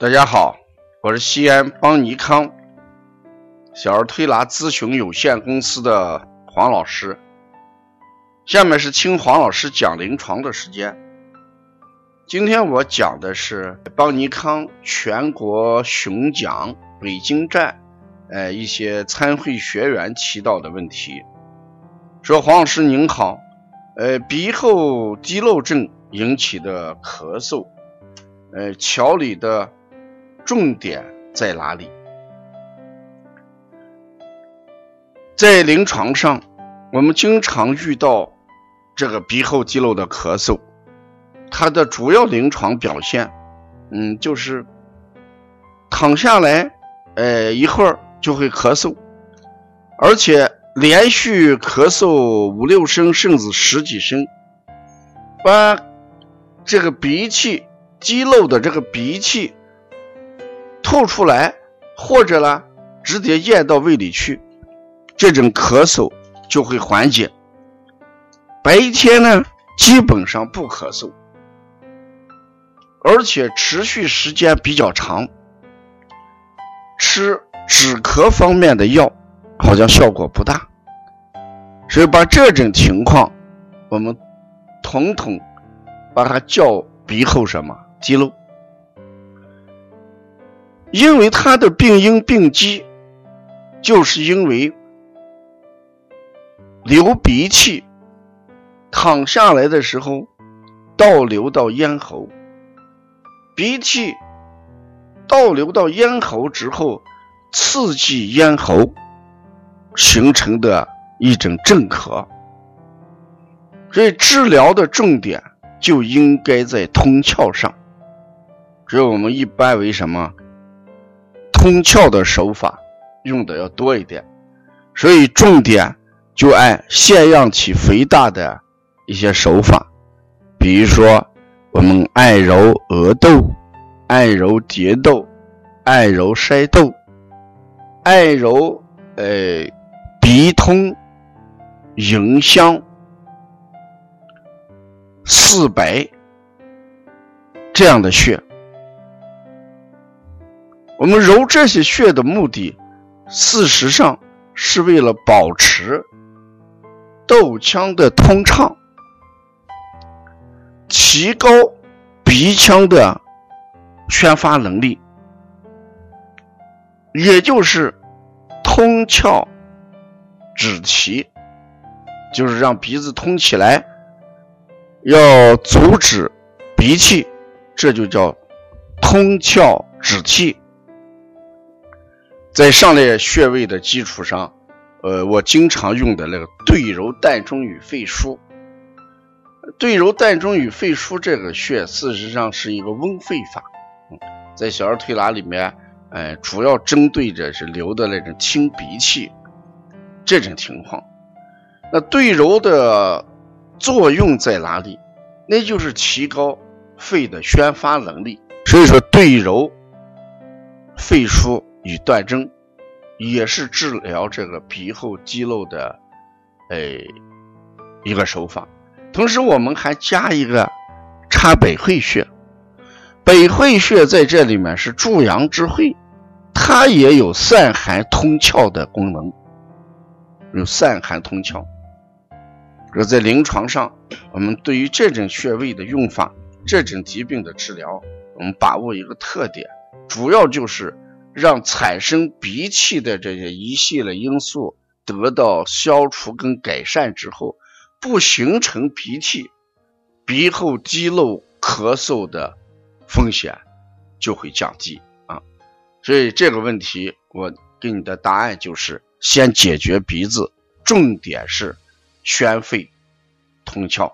大家好，我是西安邦尼康小儿推拿咨询有限公司的黄老师。下面是听黄老师讲临床的时间。今天我讲的是邦尼康全国巡讲北京站，呃，一些参会学员提到的问题。说黄老师您好，呃，鼻后滴漏症引起的咳嗽，呃，调理的。重点在哪里？在临床上，我们经常遇到这个鼻后滴漏的咳嗽，它的主要临床表现，嗯，就是躺下来，呃，一会儿就会咳嗽，而且连续咳嗽五六声甚至十几声，把这个鼻气滴漏的这个鼻气。吐出来，或者呢，直接咽到胃里去，这种咳嗽就会缓解。白天呢，基本上不咳嗽，而且持续时间比较长。吃止咳方面的药好像效果不大，所以把这种情况，我们统统把它叫鼻后什么滴漏。因为他的病因病机，就是因为流鼻涕躺下来的时候倒流到咽喉，鼻涕倒流到咽喉之后，刺激咽喉形成的一种镇咳，所以治疗的重点就应该在通窍上，所以我们一般为什么？通窍的手法用的要多一点，所以重点就按腺样体肥大的一些手法，比如说我们按揉额窦、按揉蝶窦、按揉筛窦、按揉呃鼻通、迎香、四白这样的穴。我们揉这些穴的目的，事实上是为了保持窦腔的通畅，提高鼻腔的宣发能力，也就是通窍止气，就是让鼻子通起来，要阻止鼻涕，这就叫通窍止气。在上列穴位的基础上，呃，我经常用的那个对揉膻中与肺腧，对揉膻中与肺腧这个穴，事实上是一个温肺法，在小儿推拿里面，哎，主要针对着是流的那种清鼻气这种情况。那对揉的作用在哪里？那就是提高肺的宣发能力。所以说，对揉肺腧。与断针也是治疗这个鼻后积漏的，呃，一个手法。同时，我们还加一个插北会穴。北会穴在这里面是助阳之会，它也有散寒通窍的功能，有散寒通窍。而在临床上，我们对于这种穴位的用法，这种疾病的治疗，我们把握一个特点，主要就是。让产生鼻涕的这些一系列因素得到消除跟改善之后，不形成鼻涕、鼻后积漏、咳嗽的风险就会降低啊。所以这个问题我给你的答案就是先解决鼻子，重点是宣肺通窍。